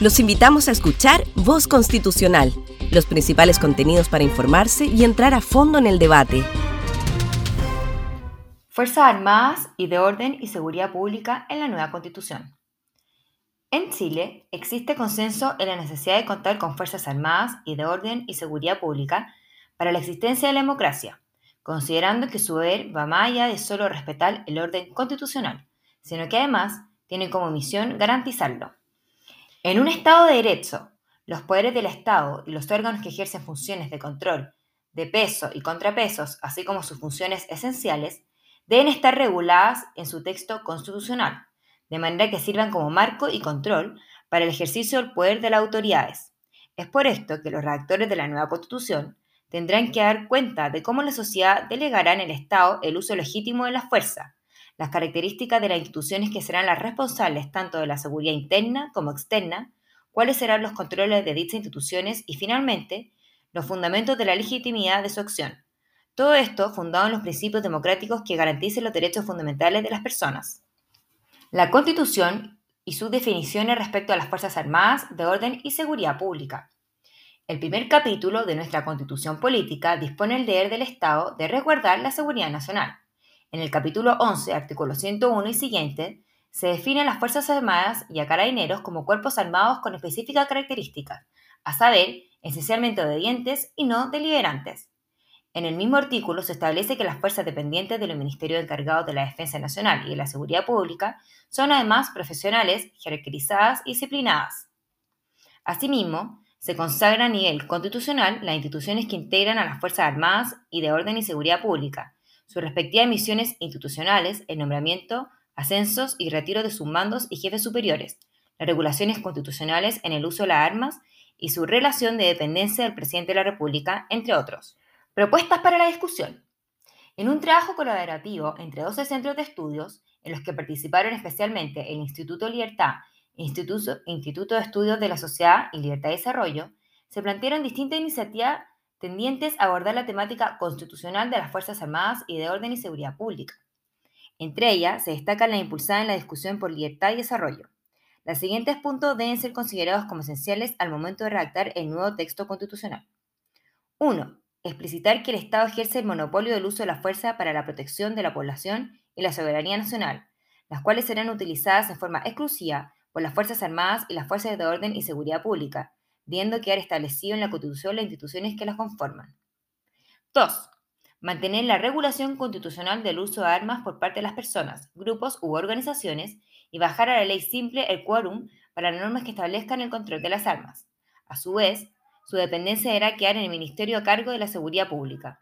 Los invitamos a escuchar Voz Constitucional, los principales contenidos para informarse y entrar a fondo en el debate. Fuerzas Armadas y de Orden y Seguridad Pública en la nueva Constitución. En Chile existe consenso en la necesidad de contar con Fuerzas Armadas y de Orden y Seguridad Pública para la existencia de la democracia, considerando que su deber va más allá de solo respetar el orden constitucional, sino que además tiene como misión garantizarlo. En un Estado de Derecho, los poderes del Estado y los órganos que ejercen funciones de control, de peso y contrapesos, así como sus funciones esenciales, deben estar reguladas en su texto constitucional, de manera que sirvan como marco y control para el ejercicio del poder de las autoridades. Es por esto que los redactores de la nueva Constitución tendrán que dar cuenta de cómo la sociedad delegará en el Estado el uso legítimo de la fuerza, las características de las instituciones que serán las responsables tanto de la seguridad interna como externa, cuáles serán los controles de dichas instituciones y, finalmente, los fundamentos de la legitimidad de su acción. Todo esto fundado en los principios democráticos que garanticen los derechos fundamentales de las personas. La Constitución y sus definiciones respecto a las Fuerzas Armadas de orden y seguridad pública. El primer capítulo de nuestra Constitución Política dispone el deber del Estado de resguardar la seguridad nacional. En el capítulo 11, artículo 101 y siguiente, se definen las Fuerzas Armadas y a carabineros como cuerpos armados con específicas características, a saber, esencialmente obedientes y no deliberantes. En el mismo artículo se establece que las fuerzas dependientes de los ministerios encargados de la Defensa Nacional y de la Seguridad Pública son además profesionales, jerarquizadas y disciplinadas. Asimismo, se consagra a nivel constitucional las instituciones que integran a las Fuerzas Armadas y de Orden y Seguridad Pública, sus respectivas misiones institucionales, el nombramiento, ascensos y retiro de sus mandos y jefes superiores, las regulaciones constitucionales en el uso de las armas y su relación de dependencia del presidente de la República, entre otros. Propuestas para la discusión. En un trabajo colaborativo entre 12 centros de estudios, en los que participaron especialmente el Instituto Libertad, Instituto, Instituto de Estudios de la Sociedad y Libertad de Desarrollo, se plantearon distintas iniciativas tendientes a abordar la temática constitucional de las Fuerzas Armadas y de orden y seguridad pública. Entre ellas se destaca la impulsada en la discusión por libertad y desarrollo. Los siguientes puntos deben ser considerados como esenciales al momento de redactar el nuevo texto constitucional. 1. Explicitar que el Estado ejerce el monopolio del uso de la fuerza para la protección de la población y la soberanía nacional, las cuales serán utilizadas en forma exclusiva por las Fuerzas Armadas y las Fuerzas de Orden y Seguridad Pública, viendo quedar establecido en la Constitución las instituciones que las conforman. 2. Mantener la regulación constitucional del uso de armas por parte de las personas, grupos u organizaciones y bajar a la ley simple el quórum para las normas que establezcan el control de las armas. A su vez, su dependencia deberá quedar en el Ministerio a cargo de la Seguridad Pública.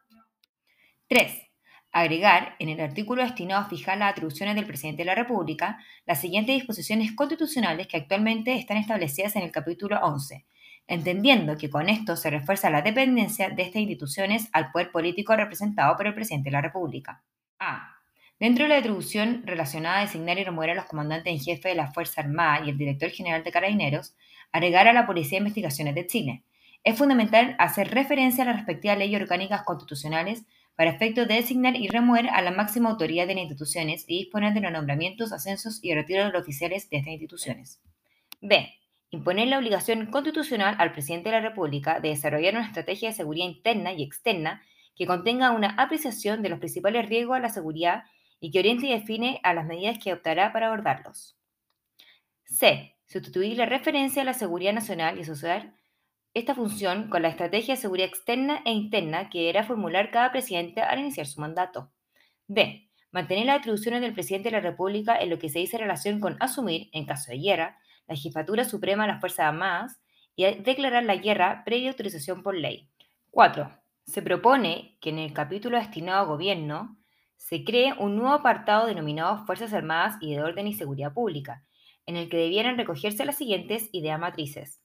3. Agregar, en el artículo destinado a fijar las atribuciones del presidente de la República, las siguientes disposiciones constitucionales que actualmente están establecidas en el capítulo 11, entendiendo que con esto se refuerza la dependencia de estas instituciones al poder político representado por el presidente de la República. A. Dentro de la atribución relacionada a designar y remover a los comandantes en jefe de la Fuerza Armada y el director general de Carabineros, agregar a la Policía de Investigaciones de Chile. Es fundamental hacer referencia a las respectivas leyes orgánicas constitucionales para efectos de designar y remover a la máxima autoridad de las instituciones y disponer de los nombramientos, ascensos y retiros de los oficiales de estas instituciones. B imponer la obligación constitucional al presidente de la República de desarrollar una estrategia de seguridad interna y externa que contenga una apreciación de los principales riesgos a la seguridad y que oriente y define a las medidas que adoptará para abordarlos. C. Sustituir la referencia a la seguridad nacional y asociar esta función con la estrategia de seguridad externa e interna que deberá formular cada presidente al iniciar su mandato. D. Mantener las atribuciones del presidente de la República en lo que se dice relación con asumir, en caso de guerra, la Jefatura Suprema de las Fuerzas Armadas y declarar la guerra previa autorización por ley. 4. Se propone que en el capítulo destinado a gobierno se cree un nuevo apartado denominado Fuerzas Armadas y de Orden y Seguridad Pública, en el que debieran recogerse las siguientes ideas matrices.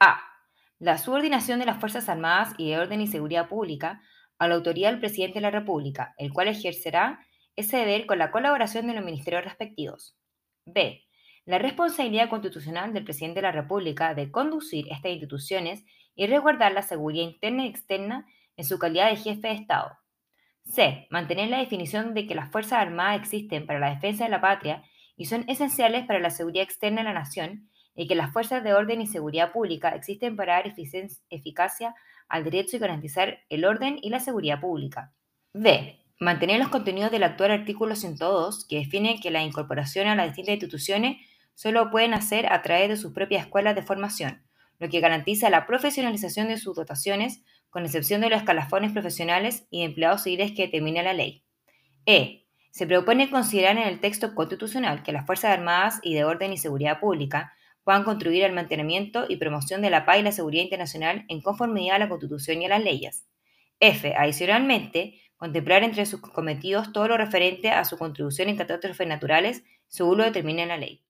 A. La subordinación de las Fuerzas Armadas y de Orden y Seguridad Pública a la autoridad del presidente de la República, el cual ejercerá ese deber con la colaboración de los ministerios respectivos. B la responsabilidad constitucional del presidente de la República de conducir estas instituciones y resguardar la seguridad interna y externa en su calidad de jefe de Estado. C. Mantener la definición de que las Fuerzas Armadas existen para la defensa de la patria y son esenciales para la seguridad externa de la nación y que las fuerzas de orden y seguridad pública existen para dar eficacia al derecho y garantizar el orden y la seguridad pública. D. Mantener los contenidos del actual artículo 102, que define que la incorporación a las distintas instituciones solo pueden hacer a través de sus propias escuelas de formación, lo que garantiza la profesionalización de sus dotaciones, con excepción de los escalafones profesionales y empleados civiles que determina la ley. E. Se propone considerar en el texto constitucional que las Fuerzas Armadas y de Orden y Seguridad Pública puedan contribuir al mantenimiento y promoción de la paz y la seguridad internacional en conformidad a la Constitución y a las leyes. F. Adicionalmente, contemplar entre sus cometidos todo lo referente a su contribución en catástrofes naturales, según lo determina la ley.